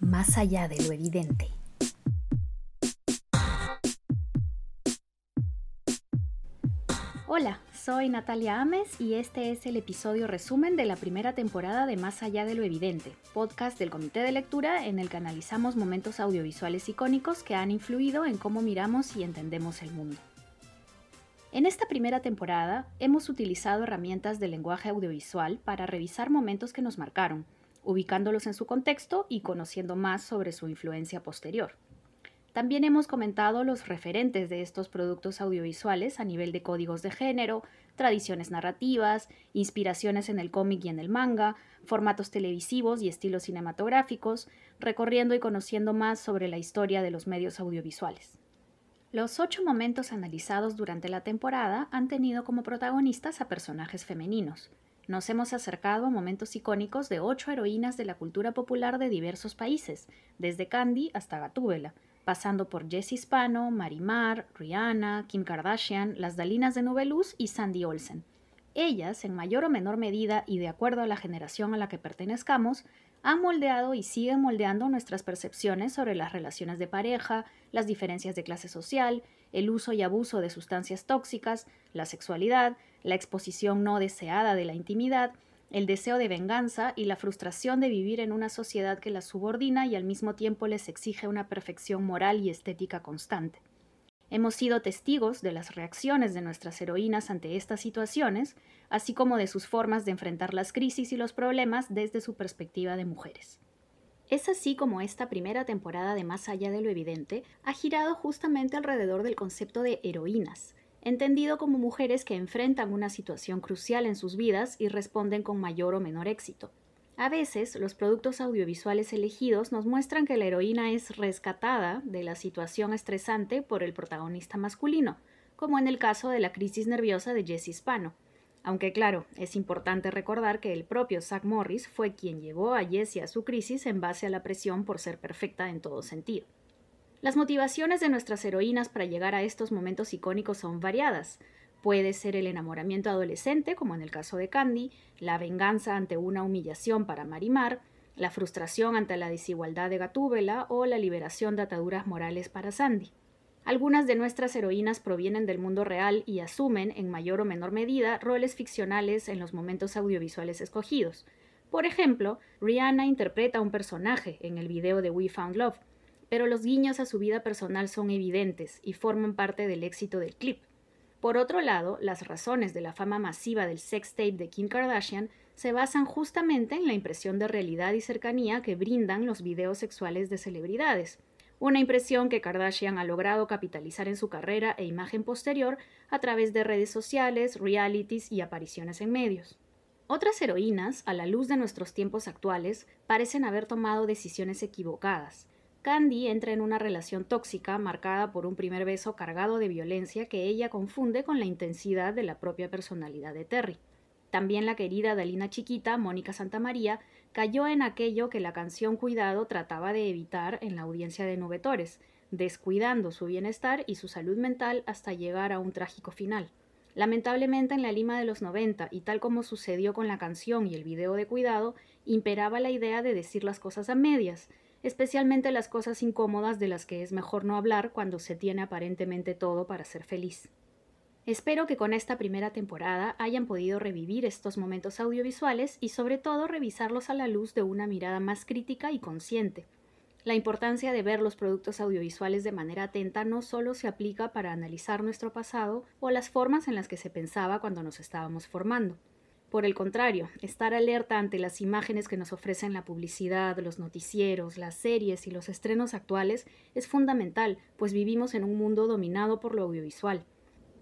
más allá de lo evidente. Hola, soy Natalia Ames y este es el episodio resumen de la primera temporada de Más allá de lo evidente, podcast del Comité de Lectura en el que analizamos momentos audiovisuales icónicos que han influido en cómo miramos y entendemos el mundo. En esta primera temporada hemos utilizado herramientas de lenguaje audiovisual para revisar momentos que nos marcaron, ubicándolos en su contexto y conociendo más sobre su influencia posterior. También hemos comentado los referentes de estos productos audiovisuales a nivel de códigos de género, tradiciones narrativas, inspiraciones en el cómic y en el manga, formatos televisivos y estilos cinematográficos, recorriendo y conociendo más sobre la historia de los medios audiovisuales. Los ocho momentos analizados durante la temporada han tenido como protagonistas a personajes femeninos. Nos hemos acercado a momentos icónicos de ocho heroínas de la cultura popular de diversos países, desde Candy hasta Gatúbela, pasando por Jessie Spano, Marimar, Rihanna, Kim Kardashian, las Dalinas de Nubeluz y Sandy Olsen. Ellas, en mayor o menor medida y de acuerdo a la generación a la que pertenezcamos, han moldeado y siguen moldeando nuestras percepciones sobre las relaciones de pareja, las diferencias de clase social, el uso y abuso de sustancias tóxicas, la sexualidad, la exposición no deseada de la intimidad, el deseo de venganza y la frustración de vivir en una sociedad que las subordina y al mismo tiempo les exige una perfección moral y estética constante. Hemos sido testigos de las reacciones de nuestras heroínas ante estas situaciones, así como de sus formas de enfrentar las crisis y los problemas desde su perspectiva de mujeres. Es así como esta primera temporada de Más allá de lo evidente ha girado justamente alrededor del concepto de heroínas, entendido como mujeres que enfrentan una situación crucial en sus vidas y responden con mayor o menor éxito. A veces, los productos audiovisuales elegidos nos muestran que la heroína es rescatada de la situación estresante por el protagonista masculino, como en el caso de la crisis nerviosa de Jessie Spano. Aunque claro, es importante recordar que el propio Zach Morris fue quien llevó a Jessie a su crisis en base a la presión por ser perfecta en todo sentido. Las motivaciones de nuestras heroínas para llegar a estos momentos icónicos son variadas. Puede ser el enamoramiento adolescente, como en el caso de Candy, la venganza ante una humillación para Marimar, la frustración ante la desigualdad de Gatúbela o la liberación de ataduras morales para Sandy. Algunas de nuestras heroínas provienen del mundo real y asumen, en mayor o menor medida, roles ficcionales en los momentos audiovisuales escogidos. Por ejemplo, Rihanna interpreta a un personaje en el video de We Found Love, pero los guiños a su vida personal son evidentes y forman parte del éxito del clip. Por otro lado, las razones de la fama masiva del sex tape de Kim Kardashian se basan justamente en la impresión de realidad y cercanía que brindan los videos sexuales de celebridades, una impresión que Kardashian ha logrado capitalizar en su carrera e imagen posterior a través de redes sociales, realities y apariciones en medios. Otras heroínas, a la luz de nuestros tiempos actuales, parecen haber tomado decisiones equivocadas, Candy entra en una relación tóxica marcada por un primer beso cargado de violencia que ella confunde con la intensidad de la propia personalidad de Terry. También la querida Dalina chiquita, Mónica Santamaría, cayó en aquello que la canción Cuidado trataba de evitar en la audiencia de Nubetores, descuidando su bienestar y su salud mental hasta llegar a un trágico final. Lamentablemente en la Lima de los 90, y tal como sucedió con la canción y el video de Cuidado, imperaba la idea de decir las cosas a medias, especialmente las cosas incómodas de las que es mejor no hablar cuando se tiene aparentemente todo para ser feliz. Espero que con esta primera temporada hayan podido revivir estos momentos audiovisuales y sobre todo revisarlos a la luz de una mirada más crítica y consciente. La importancia de ver los productos audiovisuales de manera atenta no solo se aplica para analizar nuestro pasado o las formas en las que se pensaba cuando nos estábamos formando, por el contrario, estar alerta ante las imágenes que nos ofrecen la publicidad, los noticieros, las series y los estrenos actuales es fundamental, pues vivimos en un mundo dominado por lo audiovisual.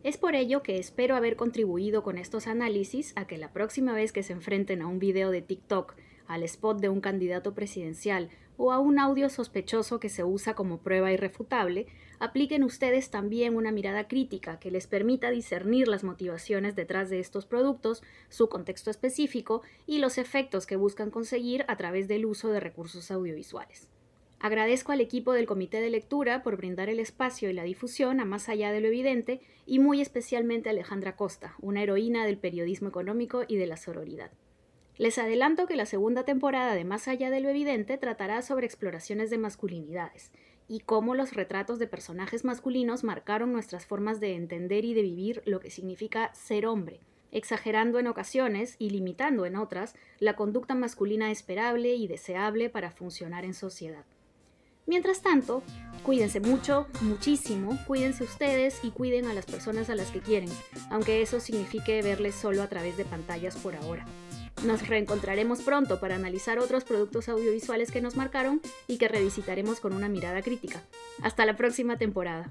Es por ello que espero haber contribuido con estos análisis a que la próxima vez que se enfrenten a un video de TikTok, al spot de un candidato presidencial o a un audio sospechoso que se usa como prueba irrefutable, apliquen ustedes también una mirada crítica que les permita discernir las motivaciones detrás de estos productos, su contexto específico y los efectos que buscan conseguir a través del uso de recursos audiovisuales. Agradezco al equipo del Comité de Lectura por brindar el espacio y la difusión a más allá de lo evidente y muy especialmente a Alejandra Costa, una heroína del periodismo económico y de la sororidad. Les adelanto que la segunda temporada de Más allá de lo evidente tratará sobre exploraciones de masculinidades y cómo los retratos de personajes masculinos marcaron nuestras formas de entender y de vivir lo que significa ser hombre, exagerando en ocasiones y limitando en otras la conducta masculina esperable y deseable para funcionar en sociedad. Mientras tanto, cuídense mucho, muchísimo, cuídense ustedes y cuiden a las personas a las que quieren, aunque eso signifique verles solo a través de pantallas por ahora. Nos reencontraremos pronto para analizar otros productos audiovisuales que nos marcaron y que revisitaremos con una mirada crítica. Hasta la próxima temporada.